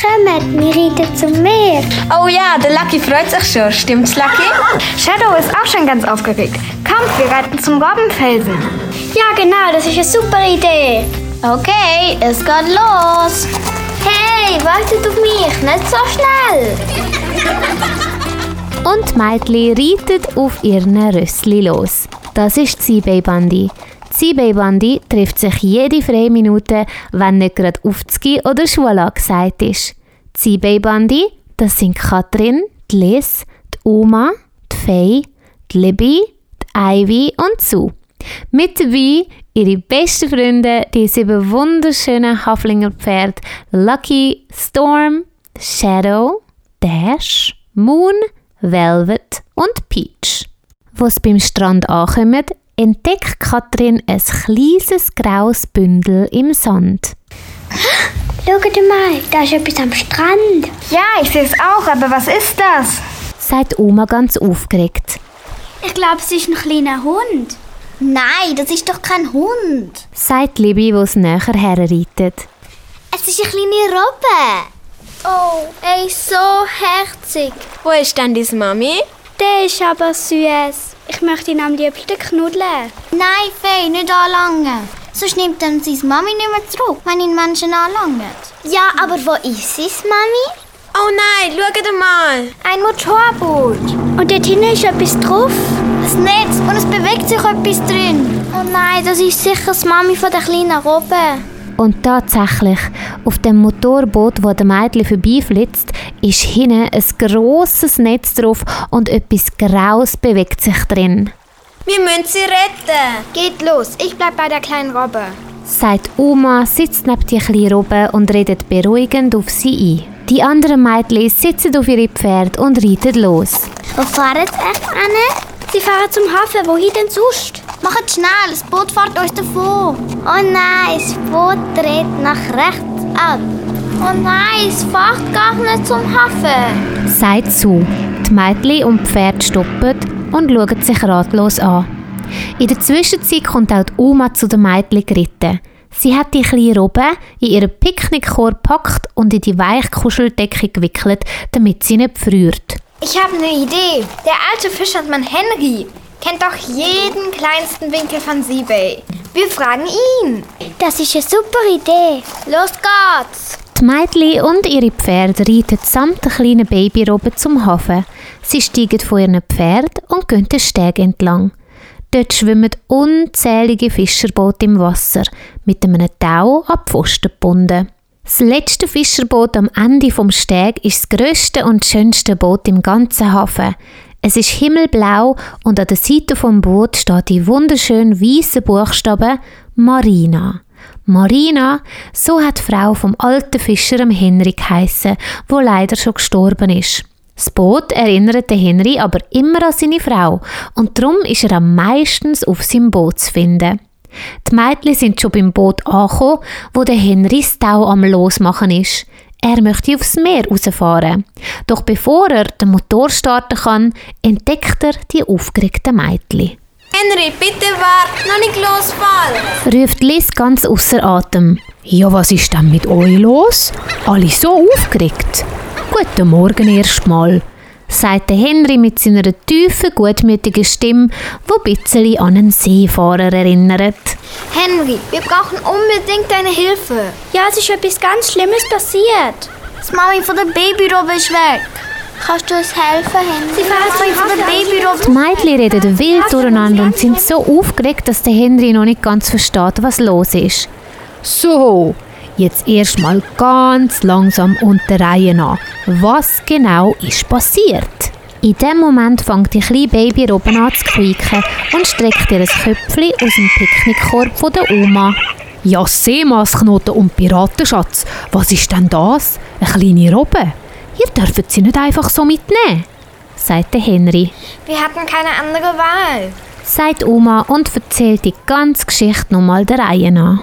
Kommt, wir reiten zum Meer. Oh ja, der Lucky freut sich schon. Stimmt's, Lucky? Shadow ist auch schon ganz aufgeregt. Kommt, wir reiten zum Robbenfelsen. Ja, genau, das ist eine super Idee. Okay, es geht los. Hey, wartet auf mich, nicht so schnell. Und Mädchen reitet auf ihren Rössli los. Das ist die Seabay-Bandi. Die Seabay-Bandi trifft sich jede freie Minute, wenn nicht gerade Aufzgi oder Schule angesagt ist. Die Seabay-Bandi, das sind Katrin, Liz, Oma, die Faye, Libby, Ivy und Sue. Mit dabei ihre besten Freunde, die sieben wunderschönen Haflinger Pferde Lucky, Storm, Shadow, Dash, Moon, Velvet und Peach. Wo sie beim Strand ankommen, entdeckt Katrin ein kleines graues Bündel im Sand. Schaut mal, da ist etwas am Strand. Ja, ich sehe es auch, aber was ist das? sagt Oma ganz aufgeregt. Ich glaube, es ist ein kleiner Hund. Nein, das ist doch kein Hund. sagt Libby, wo es näher herreitet. Es ist eine kleine Robbe. Oh, er ist so herzig. Wo ist denn deine Mami? Der ist aber süß. Ich möchte ihn am liebsten knuddeln. Nein, Fee, nicht anlangen. Sonst nimmt dann seine Mami nicht mehr zurück, wenn ihn Menschen anlangen. Ja, aber wo ist seine Mami? Oh nein, schau mal. Ein Motorboot. Und dort hinten ist etwas drauf. Das Netz und es bewegt sich etwas drin. Oh nein, das ist sicher das Mami von der kleinen Robbe. Und tatsächlich, auf dem Motorboot, wo der Mädchen vorbeiflitzt, ist hinten ein grosses Netz drauf und etwas Graues bewegt sich drin. Wir müssen sie retten. Geht los, ich bleib bei der kleinen Robbe. Sagt Oma, sitzt neben die kleine Robbe und redet beruhigend auf sie ein. Die anderen Mädchen sitzen auf ihre Pferde und reiten los. Wo fahren sie echt an? Sie fahren zum Hafen, wohin denn sonst? Macht schnell, das Boot fährt uns davon. Oh nein, das Boot dreht nach rechts ab. Oh nein, es fährt gar nicht zum Hafen. Sagt zu. Die Mädchen und die Pferde stoppen und schauen sich ratlos an. In der Zwischenzeit kommt auch die Oma zu den Mädchen geritten. Sie hat die kleine Robbe in ihren Picknickkorb gepackt und in die Weichkuscheldecke gewickelt, damit sie nicht friert. Ich habe eine Idee. Der alte Fischhandmann Henry kennt doch jeden kleinsten Winkel von Seabay. Wir fragen ihn. Das ist eine super Idee. Los geht's. Die Mädchen und ihre Pferde reiten samt der kleinen Babyrobbe zum Hafen. Sie steigen von ihren Pferden und gehen den Steg entlang. Dort schwimmen unzählige Fischerboote im Wasser, mit einem Tau an Pfosten gebunden. Das letzte Fischerboot am Ende vom Steg ist das grösste und schönste Boot im ganzen Hafen. Es ist himmelblau und an der Seite vom Boot steht die wunderschön weißen Buchstaben Marina. Marina, so hat die Frau vom alten Fischer Henry geheissen, wo leider schon gestorben ist. Das Boot erinnert den Henry aber immer an seine Frau und darum ist er am meisten auf seinem Boot zu finden. Die Mädchen sind schon beim Boot angekommen, wo der Henry das Tau am Losmachen ist. Er möchte aufs Meer rausfahren. Doch bevor er den Motor starten kann, entdeckt er die aufgeregten Mädchen. Henry, bitte wart, noch nicht losfallen. Ruft Liz ganz außer Atem. Ja, was ist denn mit euch los? Alle so aufgeregt. Guten Morgen erstmal, sagte Henry mit seiner tiefen, gutmütigen Stimme, wo ein bisschen an einen Seefahrer erinnert. Henry, wir brauchen unbedingt deine Hilfe. Ja, es ist etwas ganz Schlimmes passiert. Das Mami von der Babyrobbe ist weg. Kannst du uns helfen, Henry? Sie Mami von der Babyrobbe. Die Mädchen reden wild durcheinander und sind so aufgeregt, dass der Henry noch nicht ganz versteht, was los ist. So, jetzt erstmal ganz langsam und der Reihe nach. Was genau ist passiert? In dem Moment fängt die kleine Babyrobbe an zu quieken und streckt ihr Köpfchen aus dem Picknickkorb von der Oma. Ja, Seemasknoten und Piratenschatz, was ist denn das? Eine kleine Robbe? Ihr dürft sie nicht einfach so mitnehmen, sagte Henry. Wir hatten keine andere Wahl. Sagt Oma und erzählt die ganze Geschichte nochmal der Reihe nach.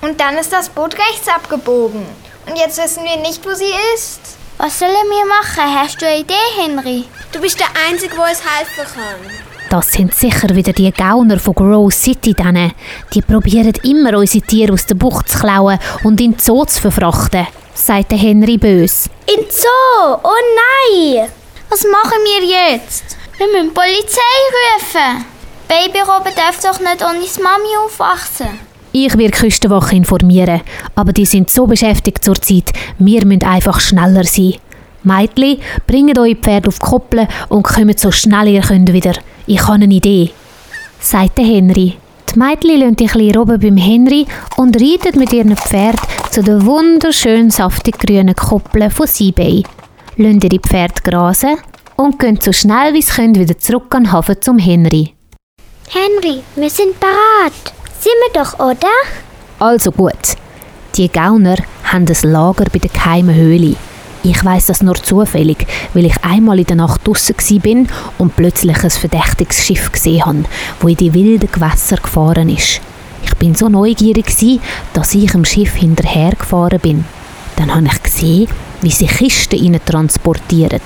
Und dann ist das Boot rechts abgebogen. Und jetzt wissen wir nicht, wo sie ist. Was sollen wir machen? Hast du eine Idee, Henry? Du bist der Einzige, der uns helfen kann. Das sind sicher wieder die Gauner von Grove City. Denen. Die probieren immer unsere Tiere aus der Bucht zu klauen und in den Zoo zu verfrachten. Sagte Henry bös. In Zoo! Oh nein! Was machen wir jetzt? Wir müssen die Polizei rufen. Babyrobben darf doch nicht ohne Mami aufwachsen. Ich werde Küstenwache informieren, aber die sind so beschäftigt zurzeit, wir müssen einfach schneller sein. Mädchen, bringt eure Pferde auf die Koppel und kommt so schnell ihr könnt wieder. Ich habe eine Idee, sagte Henry. Die Mädchen lassen die kleine Robbe beim Henry und reiten mit ihrem Pferd zu der wunderschön saftig grünen Koppel von Seabay. Lassen ihre Pferde grasen und gehen so schnell wie sie können wieder zurück an den Hafen zum Henry. Henry, wir sind parat. Sind wir doch, oder? Also gut. Die Gauner haben ein Lager bei der geheimen Höhle. Ich weiß das nur zufällig, weil ich einmal in der Nacht draussen bin und plötzlich ein verdächtiges Schiff gesehen habe, wo in die wilden Gewässer gefahren ist. Ich bin so neugierig gsi, dass ich im Schiff hinterhergefahren bin. Dann habe ich gesehen, wie sie Kisten ihnen transportieren.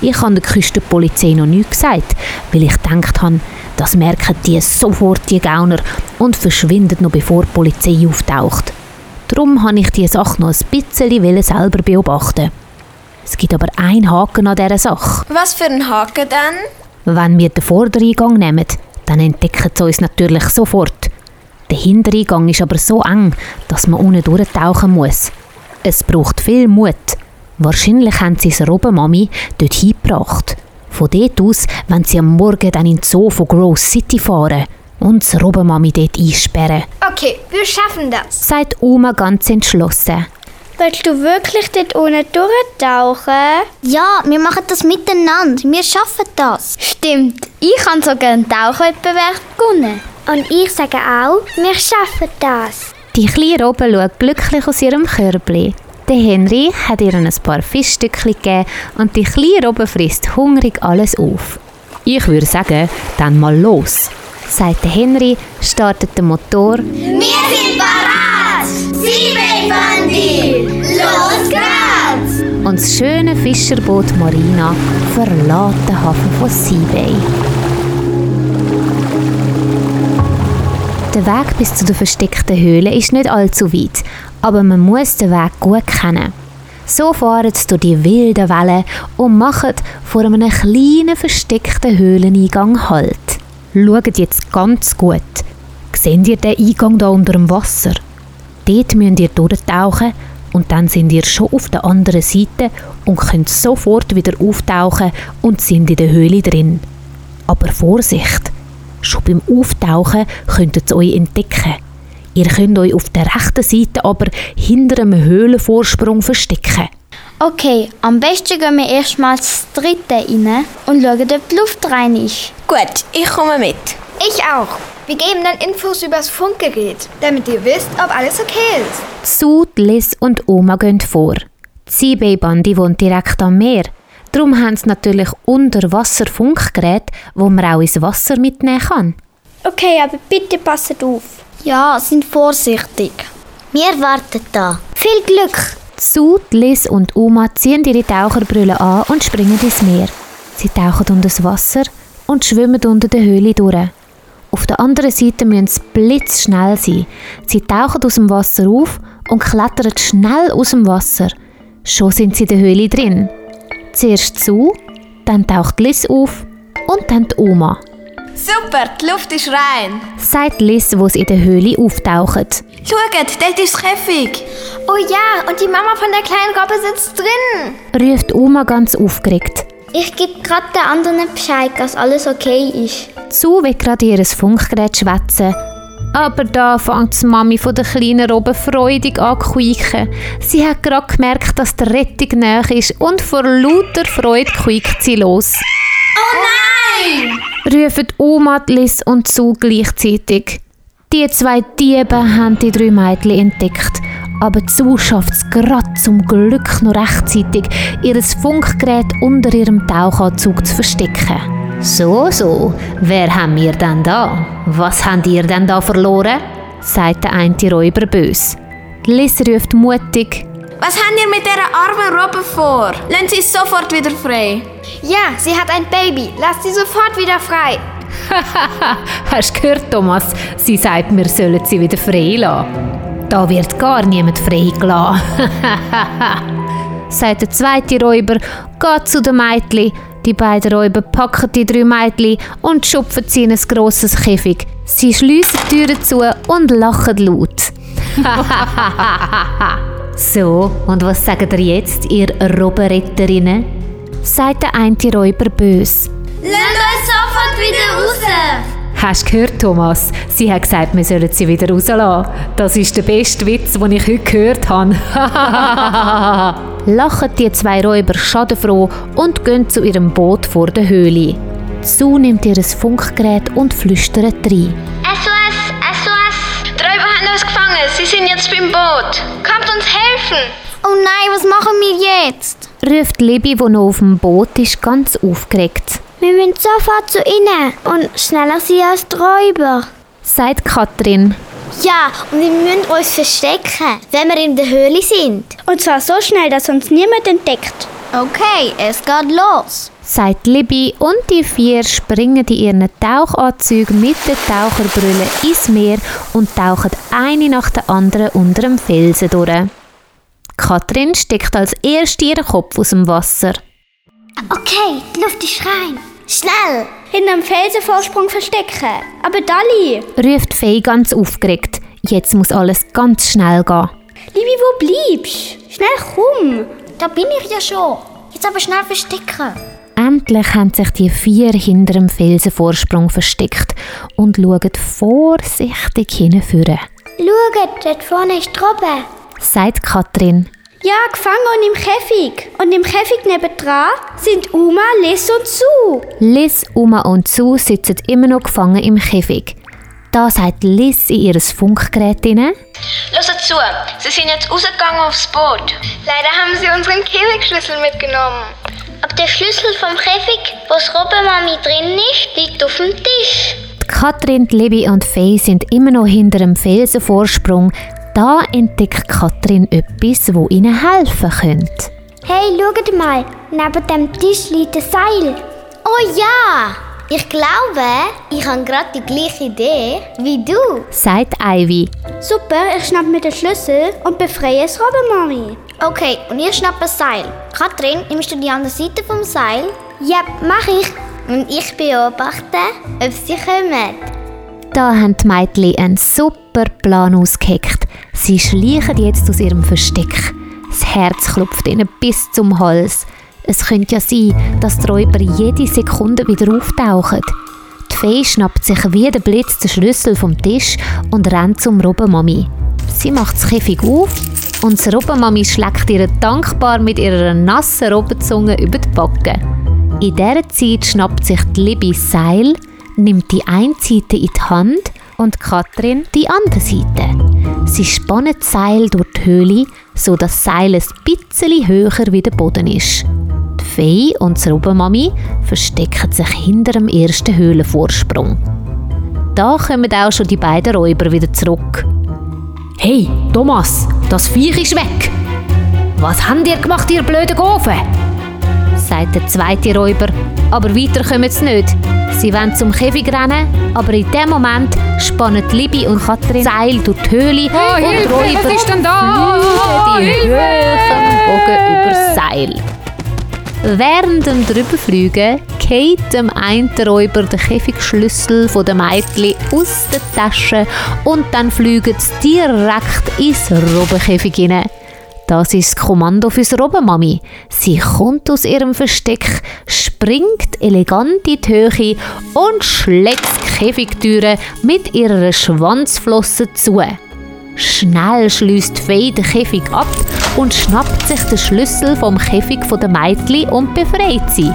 Ich habe der Küstenpolizei noch nichts gesagt, weil ich gedacht habe, das merken die sofort, die Gauner, und verschwinden noch bevor die Polizei auftaucht. Darum habe ich die Sache noch ein bisschen selber beobachten. Es gibt aber einen Haken an dieser Sache. Was für ein Haken dann? Wenn wir den Vordereingang nehmen, dann entdecken sie uns natürlich sofort. Der Hintereingang ist aber so eng, dass man unten durchtauchen muss. Es braucht viel Mut. Wahrscheinlich haben sie es Robbenmami dort hingebracht. Von dort aus, wenn sie am Morgen dann in den Zoo von Grove City fahren und das Robbenmami dort einsperren, Okay, wir schaffen das. sagt Oma ganz entschlossen. Willst du wirklich dort unten durchtauchen? Ja, wir machen das miteinander. Wir schaffen das. Stimmt. Ich habe sogar einen Tauchwettbewerb gewonnen. Und ich sage auch, wir schaffen das. Die kleine Robbe schaut glücklich aus ihrem Körbli. Der Henry hat ihr ein paar Fischstückchen gegeben und die kleine Robbe frisst hungrig alles auf. Ich würde sagen, dann mal los, sagt der Henry, startet den Motor Wir sind parat! Sieben Bandit! Los geht's! und das schöne Fischerboot Marina verlässt den Hafen von Seabay. Der Weg bis zu der versteckten Höhle ist nicht allzu weit, aber man muss den Weg gut kennen. So fahren sie durch die wilden Wellen und machen vor einem kleinen versteckten Höhleneingang Halt. Schaut jetzt ganz gut. Seht ihr den Eingang da unter dem Wasser? Dort müsst ihr durchtauchen und dann sind ihr schon auf der anderen Seite und könnt sofort wieder auftauchen und sind in der Höhle drin. Aber Vorsicht! Schon beim Auftauchen könnt ihr euch entdecken. Ihr könnt euch auf der rechten Seite aber hinter einem Höhlenvorsprung verstecken. Okay, am besten gehen wir erstmal ins dritte rein und schauen, ob die Luft rein ist. Gut, ich komme mit. Ich auch. Wir geben dann Infos übers Funkgerät, damit ihr wisst, ob alles okay ist. Sud, Liz und Oma gehen vor. Die Seabay-Bande wohnt direkt am Meer. Darum haben sie natürlich Unterwasser-Funkgeräte, wo man auch ins Wasser mitnehmen kann. Okay, aber bitte passet auf. Ja, sind vorsichtig. Wir warten da. Viel Glück. Sud, Liz und Oma ziehen ihre Taucherbrille an und springen ins Meer. Sie tauchen unter das Wasser und schwimmen unter der Höhle durch. Auf der anderen Seite müssen sie blitzschnell sein. Sie tauchen aus dem Wasser auf und klettern schnell aus dem Wasser. Schon sind sie in der Höhle drin. Zuerst zu, dann taucht Liz auf und dann die Oma. Super, die Luft ist rein. Sagt Liz, wo sie in der Höhle auftaucht. Schaut, dort ist das Käfig. Oh ja, und die Mama von der kleinen Robbe sitzt drin. Ruft Oma ganz aufgeregt. Ich gebe gerade den anderen Bescheid, dass alles okay ist. Zu will gerade ihr Funkgerät schwätzen. Aber da fängt die Mami von der kleinen Robbe freudig an zu quieken. Sie hat gerade gemerkt, dass die Rettung nahe ist und vor lauter Freude quiekt sie los. Oh nein! Rufen Oma, Liz und Zu gleichzeitig. Die zwei Diebe haben die drei Mädchen entdeckt. Aber Zu schafft es gerade zum Glück noch rechtzeitig, ihr Funkgerät unter ihrem Tauchanzug zu verstecken. So, so, wer haben wir denn da? Was habt ihr denn da verloren? sagt der eine Räuber bös. Liz ruft mutig. Was habt ihr mit dieser armen Robbe vor? Lassen Sie es sofort wieder frei. Ja, sie hat ein Baby. Lasst sie sofort wieder frei. Hast du gehört, Thomas? Sie sagt, wir sollen sie wieder frei lassen. Da wird gar niemand freigelassen. sagt der zweite Räuber, geht zu den Mädchen. Die beiden Räuber packen die drei Mädchen und schupfen sie in ein grosses Käfig. Sie schliessen die Türen zu und lachen laut. so, und was sagt ihr jetzt, ihr Robbenretterinnen? sagt der eine Räuber bös. Lass uns sofort wieder raus! Hast du gehört, Thomas? Sie hat gesagt, wir sollen sie wieder rauslassen. Das ist der beste Witz, den ich heute gehört habe. Lachen die zwei Räuber schadenfroh und gehen zu ihrem Boot vor der Höhle. Sue nimmt ihr Funkgerät und flüstert rein. SOS, SOS. Die Räuber haben uns gefangen. Sie sind jetzt beim Boot. Kommt uns helfen. Oh nein, was machen wir jetzt? ruft Libby, die noch auf dem Boot ist, ganz aufgeregt. Wir müssen sofort zu ihnen und schneller sein als die Räuber. Sagt Katrin. Ja, und wir müssen uns verstecken, wenn wir in der Höhle sind. Und zwar so schnell, dass uns niemand entdeckt. Okay, es geht los. sagt Libby und die vier springen in ihren Tauchanzügen mit den Taucherbrüllen ins Meer und tauchen eine nach der anderen unter dem Felsen durch. Katrin steckt als erste ihren Kopf aus dem Wasser. Okay, die Luft ist rein. Schnell! Hinterm Felsenvorsprung verstecken. Aber Dali, ruft Fee ganz aufgeregt. Jetzt muss alles ganz schnell gehen. Libi, wo bleibst? Schnell komm. Da bin ich ja schon. Jetzt aber schnell verstecken. Endlich haben sich die vier hinter dem Felsenvorsprung versteckt und schauen vorsichtig hinführen, Schaut, dort vorne ist Robbe. sagt Katrin. Ja, gefangen und im Käfig. Und im Käfig nebendran sind Uma, Liz und Sue. Liz, Uma und Sue sitzen immer noch gefangen im Käfig. Da sagt Liz in ihr Funkgerät hinein. Hört zu. Sie sind jetzt rausgegangen aufs Boot. Leider haben sie unseren Käfigschlüssel mitgenommen. Aber der Schlüssel vom Käfig, wo das Robbenmami drin ist, liegt auf dem Tisch. Die Katrin, Libby und Faye sind immer noch hinter dem Felsenvorsprung. Da entdeckt Katrin etwas, wo ihnen helfen könnte. Hey, schaut mal, neben dem Tisch liegt ein Seil. Oh ja! Ich glaube, ich habe gerade die gleiche Idee wie du. Sagt Ivy. Super, ich schnapp mir den Schlüssel und befreie das Robbenmami. Okay, und ihr schnappt ein Seil. Katrin, nimmst du die andere Seite vom Seil? Ja, mach ich. Und ich beobachte, ob sie kommen. Da haben die Mädchen einen super Plan ausgeheckt. Sie schleichen jetzt aus ihrem Versteck. Das Herz klopft ihnen bis zum Hals. Es könnte ja sein, dass die Räuber jede Sekunde wieder auftauchen. Die Fee schnappt sich wie der Blitz den Schlüssel vom Tisch und rennt zum Robbenmami. Sie macht das Käfig auf und das Robbenmami schlägt ihr dankbar mit ihrer nassen Robbenzunge über die Backen. In dieser Zeit schnappt sich die Libby Seil, nimmt die eine Seite in die Hand und Katrin die andere Seite. Sie spannen das Seil durch die Höhle, so dass das Seil ein bisschen höher wie der Boden ist. Die Fee und das Robbenmami verstecken sich hinter dem ersten Höhlenvorsprung. Da kommen auch schon die beiden Räuber wieder zurück. Hey, Thomas, das Viech ist weg! Was habt ihr gemacht, ihr blöden Gofen? sagt der zweite Räuber. Aber weiter kommen sie nicht. Sie wollen zum Käfig rennen, aber in dem Moment spannen Libby und Katrin Seil durch die Höhle Oh, und Hilfe, Räuber was ist denn da? fliegen die Bogen übers Seil. Während dem Drüberfliegen geht dem einen Räuber der Käfigschlüssel von der Mädchen aus der Tasche und dann fliegen sie direkt ins Robbenkäfig hinein. Das ist das Kommando fürs Robbenmami. Sie kommt aus ihrem Versteck, springt elegant in die Höhe und schlägt die Käfigtüre mit ihrer Schwanzflosse zu. Schnell schließt Fee den Käfig ab und schnappt sich den Schlüssel vom Käfig der Mädchen und befreit sie.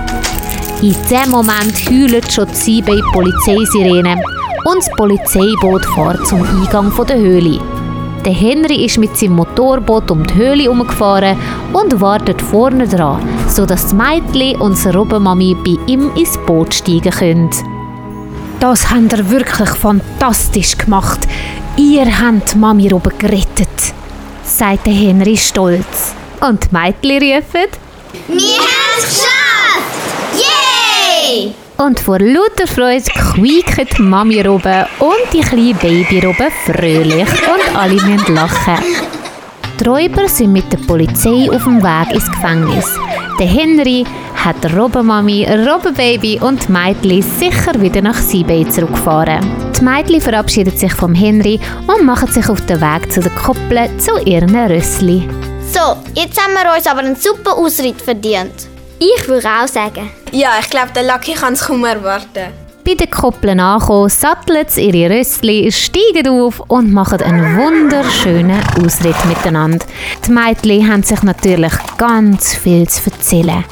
In dem Moment heulen schon die sieben Polizeisirenen und das Polizeiboot fährt zum Eingang der Höhle. Der Henry ist mit seinem Motorboot um die Höhle herumgefahren und wartet vorne dran, sodass das Mädchen und das Robbenmami bei ihm ins Boot steigen können. Das habt ihr wirklich fantastisch gemacht. Ihr habt Mami Robben gerettet, sagt der Henry stolz. Und die Mädchen rufen, Wir haben es geschafft! Yay! Und vor lauter Freude quieken die Mami-Robben und die kleine Baby-Robben fröhlich und alle müssen lachen. Die Räuber sind mit der Polizei auf dem Weg ins Gefängnis. Der Henry hat Robbenmami, Robbenbaby und Mädchen sicher wieder nach Seabay zurückgefahren. Die Mädchen verabschieden sich vom Henry und machen sich auf den Weg zu den Koppeln zu ihren Rössli. So, jetzt haben wir uns aber einen super Ausritt verdient. Ich würde auch sagen. Ja, ich glaube, der Lucky kann es kaum erwarten. Bei den Koppeln angekommen, satteln sie ihre Rössli, steigen auf und machen einen wunderschönen Ausritt miteinander. Die Mädchen haben sich natürlich ganz viel zu erzählen.